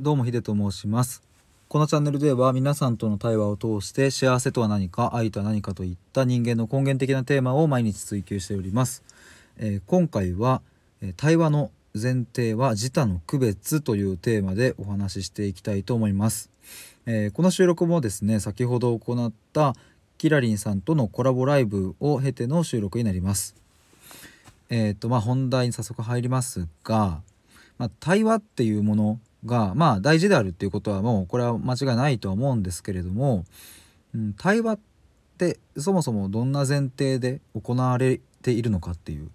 どうもヒデと申します。このチャンネルでは皆さんとの対話を通して幸せとは何か愛とは何かといった人間の根源的なテーマを毎日追求しております、えー今回は、え対話の前提は自他の区別というテーマでお話ししていきたいと思います、えーこの収録もですね先ほど行ったキラリンさんとのコラボライブを経ての収録になります。えっ、とまあ本題に早速入りますが、まあ、対話っていうものがまあ大事であるっていうことはもうこれは間違いないとは思うんですけれども、うん、対話ってそもそもどんな前提で行われているのかっていう、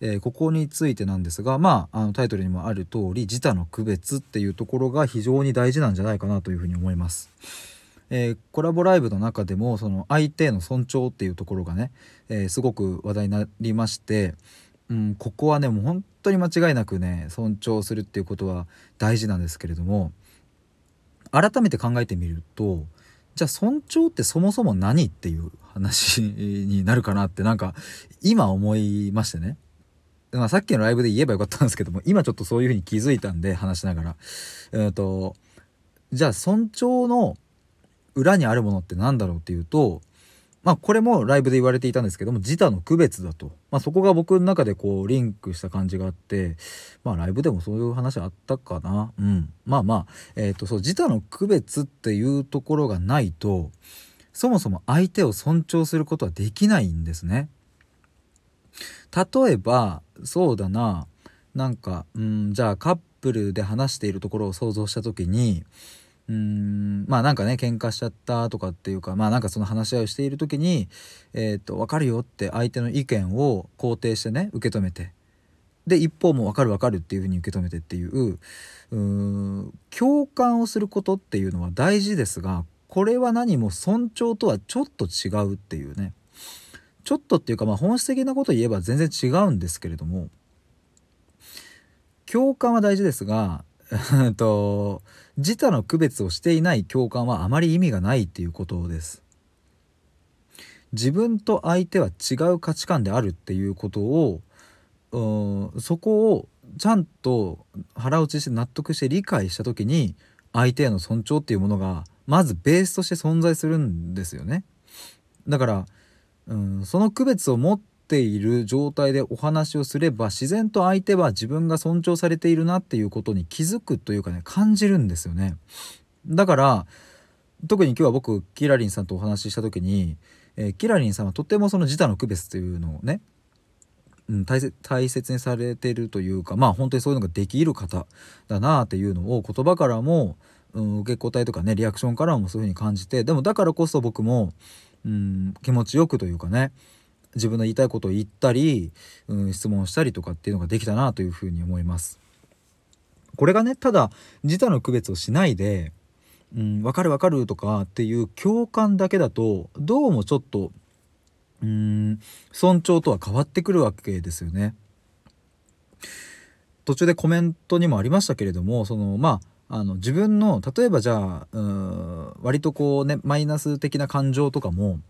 えーここについてなんですがまああのタイトルにもある通り自他の区別っていうところが非常に大事なんじゃないかなというふうに思います。えーコラボライブの中でもその相手への尊重っていうところがね、えーすごく話題になりまして、うん、ここはねもう本当に間違いなくね尊重するっていうことは大事なんですけれども改めて考えてみるとじゃあ尊重ってそもそも何っていう話になるかなってなんか今思いましてね。まあ、さっきのライブで言えばよかったんですけども今ちょっとそういうふうに気づいたんで話しながら、えー、とじゃあ尊重の裏にあるものって何だろうっていうとまあこれもライブで言われていたんですけども自他の区別だと、まあ、そこが僕の中でこうリンクした感じがあってまあライブでもそういう話あったかな。うん。まあまあえっ、とそう自他の区別っていうところがないとそもそも相手を尊重することはできないんですね。例えばそうだな。なんかうんじゃあカップルで話しているところを想像した時にうーんまあなんかね喧嘩しちゃったとかっていうかまあなんかその話し合いをしている時に「えー、と分かるよ」って相手の意見を肯定してね受け止めて。で一方も「分かる分かる」っていうふうに受け止めてっていううん共感をすることっていうのは大事ですがこれは何も尊重とはちょっと違うっていうね。ちょっとっていうかまあ本質的なこと言えば全然違うんですけれども共感は大事ですが と自他の区別をしていない共感はあまり意味がないっていうことです。自分と相手は違う価値観であるっていうことをうそこをちゃんと腹落ちして納得して理解した時に相手への尊重っていうものがまずベースとして存在するんですよね。だからうんその区別を持っている状態でお話をすれば自然と相手は自分が尊重されているなっていうことに気づくというかね感じるんですよね。だから特に今日は僕キラリンさんとお話しした時に、えーキラリンさんはとてもその自他の区別というのをね、うん、大切大切にされてるというかまあ本当にそういうのができる方だなっていうのを言葉からも、うん、受け答えとかねリアクションからもそういうふうに感じてでもだからこそ僕も、うん、気持ちよくというかね自分の言いたいことを言ったり、うん、質問したりとかっていうのができたなというふうに思います。これがねただ自他の区別をしないで「うん、分かる分かる」とかっていう共感だけだとどうもちょっとうん尊重とは変わってくるわけですよね。途中でコメントにもありましたけれどもそのまああの自分の例えばじゃあうん割とこうねマイナス的な感情とかも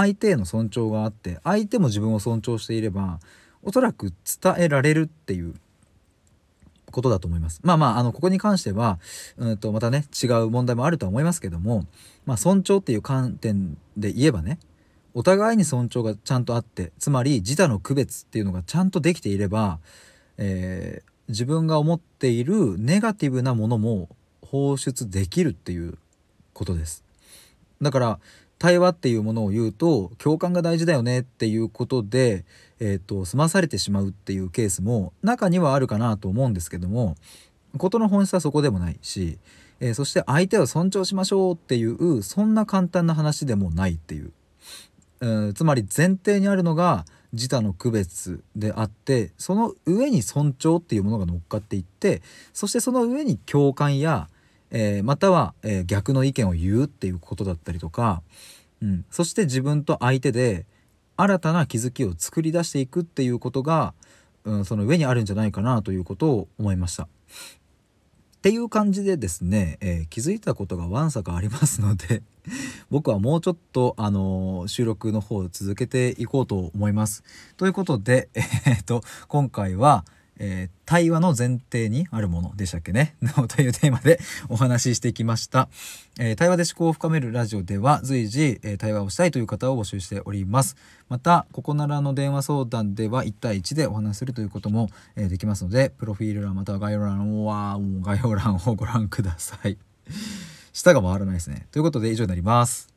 相手への尊重があって相手も自分を尊重していればおそらく伝えられるっていうことだと思います。まあまああのここに関してはうんとまたね違う問題もあるとは思いますけども、まあ、尊重っていう観点で言えばねお互いに尊重がちゃんとあってつまり自他の区別っていうのがちゃんとできていれば、えー自分が思っているネガティブなものも放出できるっていうことです。だから対話っていうものを言うと共感が大事だよねっていうことで、えー、と済まされてしまうっていうケースも中にはあるかなと思うんですけども事の本質はそこでもないし、えーそして相手を尊重しましょうっていうそんな簡単な話でもないっていう、うんつまり前提にあるのが自他の区別であってその上に尊重っていうものが乗っかっていってそしてその上に共感やえーまたは、えー逆の意見を言うっていうことだったりとか、うん、そして自分と相手で新たな気づきを作り出していくっていうことが、うん、その上にあるんじゃないかなということを思いました。っていう感じでですね、えー気づいたことがわんさかありますので 僕はもうちょっと、あのー収録の方を続けていこうと思います。ということで、えー、と今回は、えー対話の前提にあるものでしたっけね。というテーマでお話ししてきました、えー対話で思考を深めるラジオでは随時、えー対話をしたいという方を募集しております。またここならの電話相談では1対1でお話しするということも、えーできますのでプロフィール欄または概要欄は概要欄をご覧ください。舌が回らないですね。ということで以上になります。